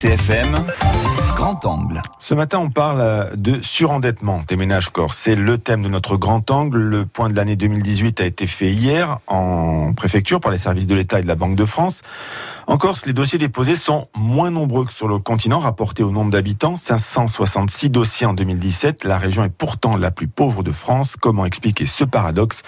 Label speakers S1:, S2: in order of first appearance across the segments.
S1: TFM, grand angle.
S2: Ce matin, on parle de surendettement des ménages corse. C'est le thème de notre grand angle. Le point de l'année 2018 a été fait hier en préfecture par les services de l'État et de la Banque de France. En Corse, les dossiers déposés sont moins nombreux que sur le continent, rapportés au nombre d'habitants. 566 dossiers en 2017. La région est pourtant la plus pauvre de France. Comment expliquer ce paradoxe?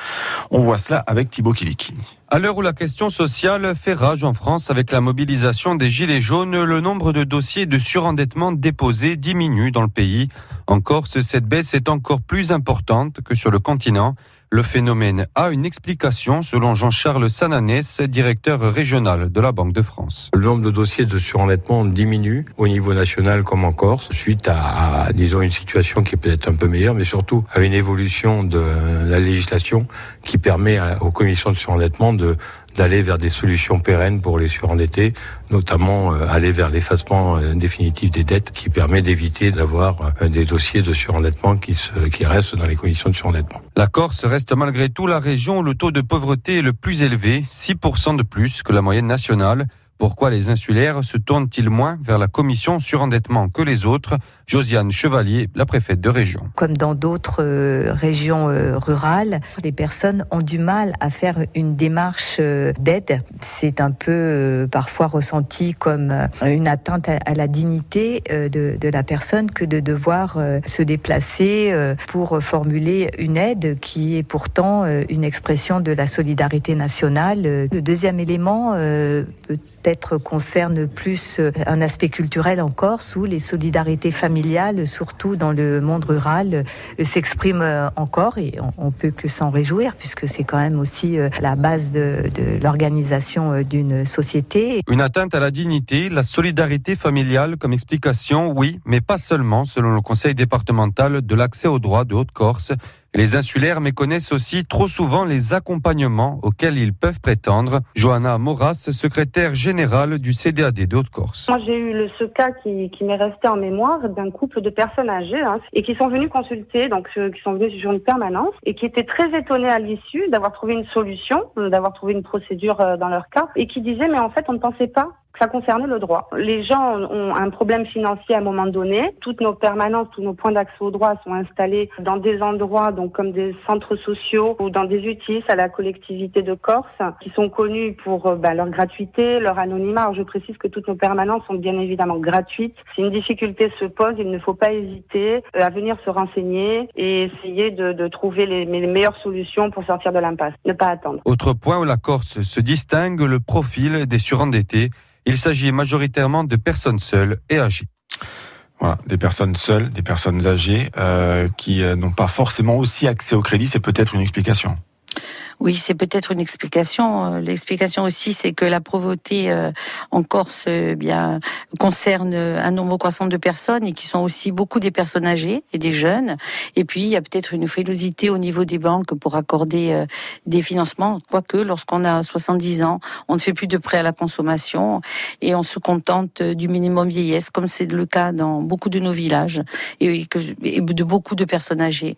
S2: On voit cela avec Thibaut Kilikini.
S3: À l'heure où la question sociale fait rage en France avec la mobilisation des Gilets jaunes, le nombre de dossiers de surendettement déposés diminue dans le pays. En Corse, cette baisse est encore plus importante que sur le continent. Le phénomène a une explication selon Jean-Charles Sananès, directeur régional de la Banque de France.
S4: Le nombre de dossiers de surendettement diminue au niveau national comme en Corse suite à, disons, une situation qui est peut-être un peu meilleure, mais surtout à une évolution de la législation qui permet aux commissions de surendettement de d'aller vers des solutions pérennes pour les surendettés, notamment euh, aller vers l'effacement euh, définitif des dettes qui permet d'éviter d'avoir euh, des dossiers de surendettement qui, se, qui restent dans les conditions de surendettement.
S3: La Corse reste malgré tout la région où le taux de pauvreté est le plus élevé, 6% de plus que la moyenne nationale. Pourquoi les insulaires se tournent-ils moins vers la commission surendettement que les autres Josiane Chevalier, la préfète de région.
S5: Comme dans d'autres euh, régions euh, rurales, les personnes ont du mal à faire une démarche euh, d'aide. C'est un peu parfois ressenti comme une atteinte à la dignité de, de la personne que de devoir se déplacer pour formuler une aide qui est pourtant une expression de la solidarité nationale. Le deuxième élément peut peut-être concerne plus euh, un aspect culturel en Corse où les solidarités familiales, surtout dans le monde rural, euh, s'expriment euh, encore et on, peut que s'en réjouir puisque c'est quand même aussi la base de, de l'organisation d'une société.
S3: Une atteinte à la dignité, la solidarité familiale comme explication, oui, mais pas seulement selon le conseil départemental de l'accès aux droits de Haute-Corse. Les insulaires méconnaissent aussi trop souvent les accompagnements auxquels ils peuvent prétendre. Johanna Moras, secrétaire générale du CDAD de Haute-Corse.
S6: Moi, j'ai eu le, ce cas qui, m'est resté en mémoire d'un couple de personnes âgées hein, et qui sont venus consulter, donc euh, qui sont venus sur une permanence et qui étaient très étonnés à l'issue d'avoir trouvé une solution, euh, d'avoir trouvé une procédure euh, dans leur cas et qui disaient mais en fait on ne pensait pas ça concernait le droit. Les gens ont un problème financier à un moment donné. Toutes nos permanences, tous nos points d'accès au droit sont installés dans des endroits, donc comme des centres sociaux ou dans des UTIS à la collectivité de Corse, qui sont connus pour bah, leur gratuité, leur anonymat. Alors je précise que toutes nos permanences sont bien évidemment gratuites. Si une difficulté se pose, il ne faut pas hésiter euh, à venir se renseigner et essayer de, trouver les meilleures solutions pour sortir de l'impasse. Ne pas attendre.
S3: Autre point où la Corse se distingue, le profil des surendettés. Il s'agit majoritairement de personnes seules et âgées.
S2: Voilà, des personnes seules, des personnes âgées euh, qui euh, n'ont pas forcément aussi accès au crédit, c'est peut-être une explication.
S7: Oui, c'est peut-être une explication. Euh, l'explication aussi, c'est que la pauvreté euh, en Corse euh, bien concerne un nombre croissant de personnes et qui sont aussi beaucoup des personnes âgées et des jeunes. Et puis, il y a peut-être une frilosité au niveau des banques pour accorder des financements. Quoique, lorsqu'on a 70 ans, on ne fait plus de prêts à la consommation et on se contente du minimum vieillesse, comme c'est le cas dans beaucoup de nos villages et de beaucoup de personnes âgées.